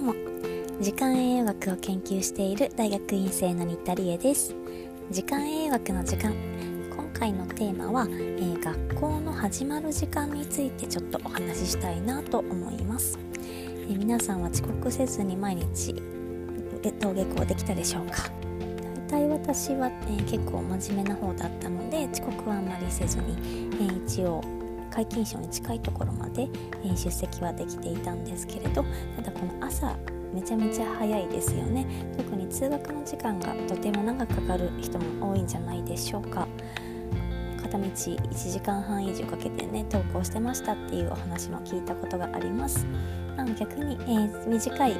も。時間栄養学を研究している大学院生の新田理恵です。時間栄養学の時間。今回のテーマは、えー、学校の始まる時間についてちょっとお話ししたいなと思います、えー、皆さんは遅刻せずに毎日登下校できたでしょうか？大体私は、えー、結構真面目な方だったので遅刻はあまりせずに、え一応皆勤賞に近いところまで、え出席はできていたんですけれどただこの朝めちゃめちゃ早いですよね。特に通学の時間がとても長くかかる人も多いんじゃないでしょうか。片道1時間半以上かけてね登校してましたっていうお話も聞いたことがあります。なの逆に、えー、短い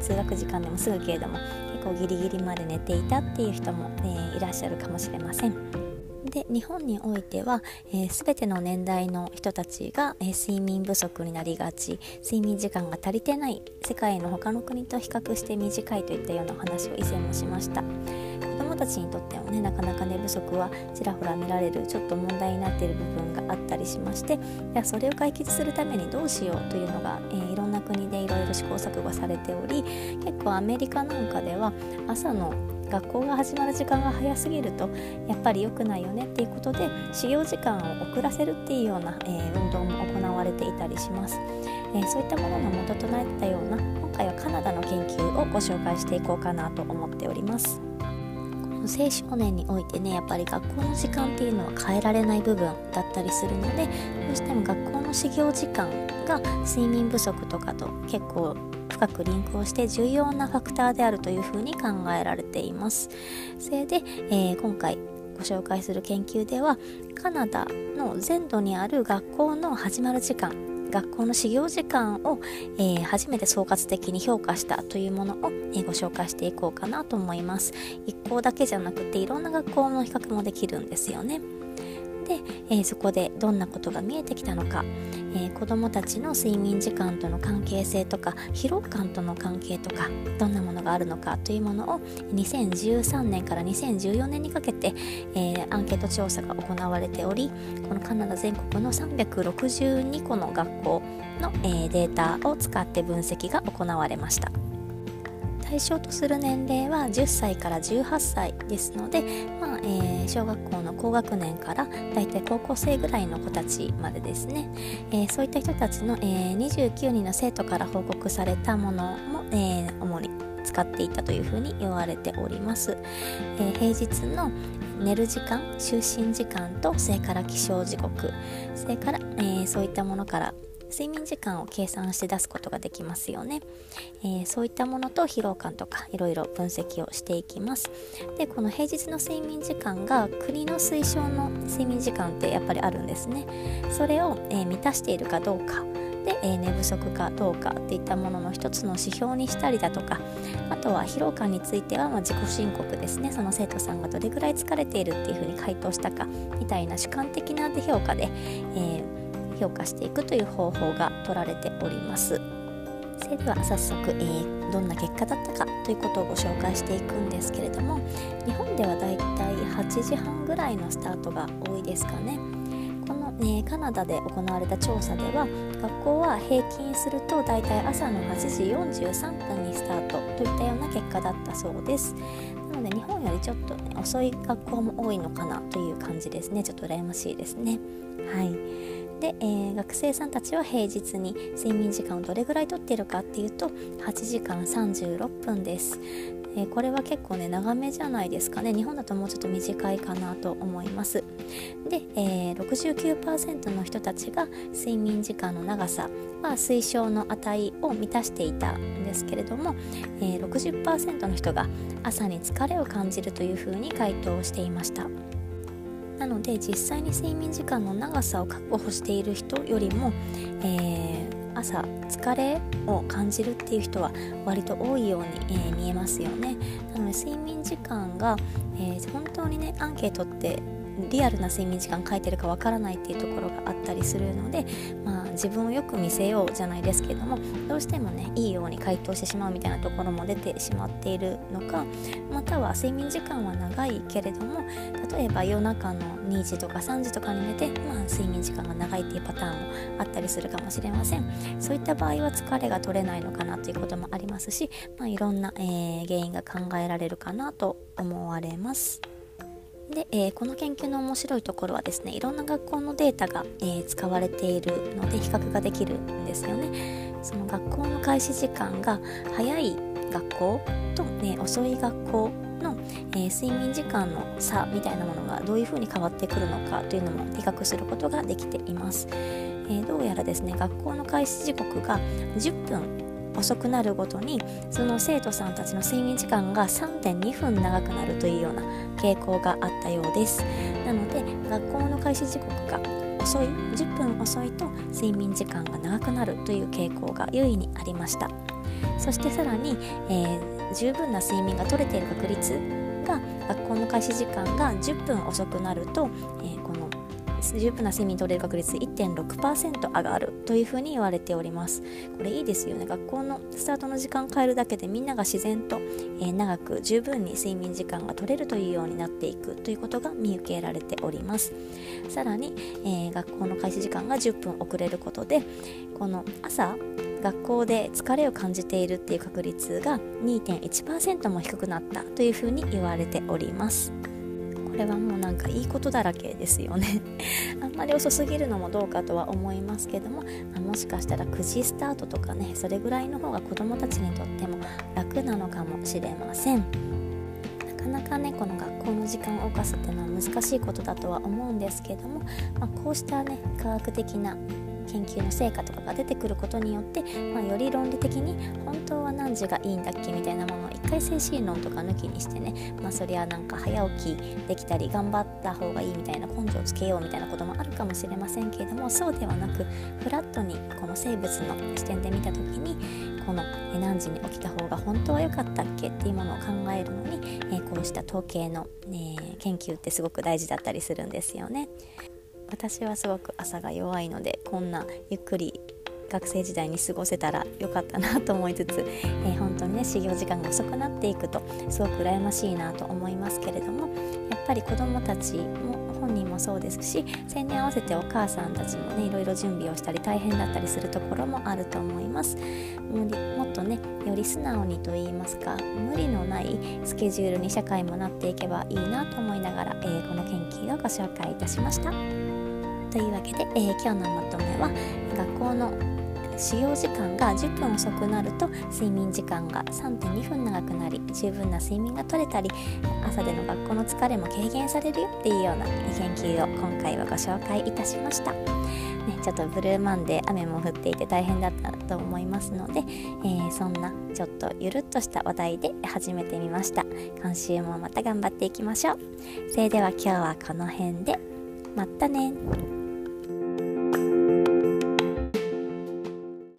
通学時間でもすぐけれども結構ギリギリまで寝ていたっていう人も、えー、いらっしゃるかもしれません。で日本においては、えー、全ての年代の人たちが、えー、睡眠不足になりがち睡眠時間が足りてない世界の他の国と比較して短いといったような話を以前もしました。子どもたちにとってもねなかなか寝不足はちらほら見られるちょっと問題になっている部分があったりしましていやそれを解決するためにどうしようというのが、えー、いろんな国でいろいろ試行錯誤されており結構アメリカなんかでは朝の学校が始まる時間が早すぎるとやっぱり良くないよねっていうことで始業時間を遅らせるっていうような、えー、運動も行われていたりします、えー、そういったものの元となったような今回はカナダの研究をご紹介していこうかなと思っております。青少年においてねやっぱり学校の時間っていうのは変えられない部分だったりするのでどうしても学校の始業時間が睡眠不足とかと結構深くリンクをして重要なファクターであるというふうに考えられています。それで、えー、今回ご紹介する研究ではカナダの全土にある学校の始まる時間学校の始業時間を、えー、初めて総括的に評価したというものを、えー、ご紹介していこうかなと思います。一校だけじゃなくていろんな学校の比較もできるんですよね。で、えー、そこでどんなことが見えてきたのか、えー、子どもたちの睡眠時間との関係性とか疲労感との関係とかどんなものがあるのかというものを2013年から2014年にかけて、えー、アンケート調査が行われておりこのカナダ全国の362個の学校の、えデータを使って分析が行われました。対象とする年齢は10歳から18歳ですので、まあえー、小学校の高学年からだいたい高校生ぐらいの子たちまでですね、えー、そういった人たちの、えー、29人の生徒から報告されたものも、え主に使っていたというふうに言われております、え平日の寝る時間就寝時間とそれから起床時刻それから、えそういったものから睡眠時間を計算して出すことができますよね、えー、そういったものと疲労感とかいろいろ分析をしていきます。でこの平日の睡眠時間が国の推奨の睡眠時間ってやっぱりあるんですね。それを、えー、満たしているかどうか。で、えー、寝不足かどうかっていったものの一つの指標にしたりだとか。あとは疲労感については、まあ、自己申告ですね。その生徒さんがどれぐらい疲れているっていうふうに回答したかみたいな主観的な評価で、えー評価していくという方法が取られております。それでは早速、えー、どんな結果だったかということをご紹介していくんですけれども日本ではだいたい8時半ぐらいのスタートが多いですかね。この、ね、カナダで行われた調査では学校は平均するとだいたい朝の8時43分にスタートといったような結果だったそうです。なので日本よりちょっとね遅い学校も多いのかなという感じですね。ちょっと羨ましいですね。はい。で、えー、学生さんたちは平日に睡眠時間をどれぐらいとっているかっていうと8時間36分です、えー、これは結構ね長めじゃないですかね。日本だともうちょっと短いかなと思います。で、えー、69%の人たちが睡眠時間の長さは推奨の値を満たしていたんですけれども、えー、60%の人が朝に疲れを感じるというふうに回答していました。なので実際に睡眠時間の長さを確保している人よりも、えー、朝疲れを感じるっていう人は割と多いように、えー、見えますよね。なので睡眠時間が、えー、本当にねアンケートってリアルな睡眠時間書いてるかわからないっていうところがあったりするので、まあ、自分をよく見せようじゃないですけれどもどうしてもねいいように回答してしまうみたいなところも出てしまっているのかまたは睡眠時間は長いけれども例えば夜中の2時とか3時とかに寝て、まあ、睡眠時間が長いっていうパターンもあったりするかもしれませんそういった場合は疲れが取れないのかなということもありますし、まあ、いろんな、えー、原因が考えられるかなと思われます。で、えー、この研究の面白いところはですねいろんな学校のデータが、えー、使われているので比較ができるんですよね。その学校の開始時間が早い学校と、ね、遅い学校の、えー、睡眠時間の差みたいなものがどういうふうに変わってくるのかというのも比較することができています、えー、どうやらですね学校の開始時刻が10分遅くなるごとにその生徒さんたちの睡眠時間が3.2分長くなるというような傾向があったようです。なので学校の開始時刻が遅い10分遅いと睡眠時間が長くなるという傾向が優位にありました。そしてさらに、えー、十分な睡眠が取れている確率が学校の開始時間が10分遅くなると、えー、十分な睡眠取れる確率1.6%上がるというふうに言われております。これいいですよね。学校のスタートの時間変えるだけでみんなが自然と、えー、長く十分に睡眠時間が取れるというようになっていくということが見受けられております。さらに、えー、学校の開始時間が10分遅れることでこの朝学校で疲れを感じているっていう確率が2.1%も低くなったというふうに言われております。これはもうなんかいいことだらけですよね。あんまり遅すぎるのもどうかとは思いますけども、ま、もしかしたら9時スタートとかねそれぐらいの方が子どもたちにとっても楽なのかもしれません。なかなかねこの学校の時間を犯すっていうのは難しいことだとは思うんですけども、まあ、こうしたね科学的な研究の成果とかが出てくることによって、まあ、より論理的に本当は何時がいいんだっけみたいなものを一回精神論とか抜きにしてね、まあ、そりゃなんか早起きできたり頑張った方がいいみたいな根性をつけようみたいなこともあるかもしれませんけれどもそうではなくフラットにこの生物の視点で見た時にこの何時に起きた方が本当は良かったっけっていうものを考えるのに、えこうした統計の、研究ってすごく大事だったりするんですよね。私はすごく朝が弱いのでこんなゆっくり学生時代に過ごせたらよかったなと思いつつ、えー、本当にね始業時間が遅くなっていくとすごく羨ましいなと思いますけれどもやっぱり子どもたちも本人もそうですしそれに合わせてお母さんたちもねいろいろ準備をしたり大変だったりするところもあると思いますもっとねより素直にと言いますか無理のないスケジュールに社会もなっていけばいいなと思いながら、えー、この研究をご紹介いたしました。というわけで、えー、今日のまとめは学校の使用時間が10分遅くなると睡眠時間が3.2分長くなり十分な睡眠が取れたり朝での学校の疲れも軽減されるよっていうような研究を今回はご紹介いたしました。ね、ちょっとブルーマンで雨も降っていて大変だったと思いますので、えー、そんなちょっとゆるっとした話題で始めてみました。今週もまた頑張っていきましょう。それでは今日はこの辺で。またね。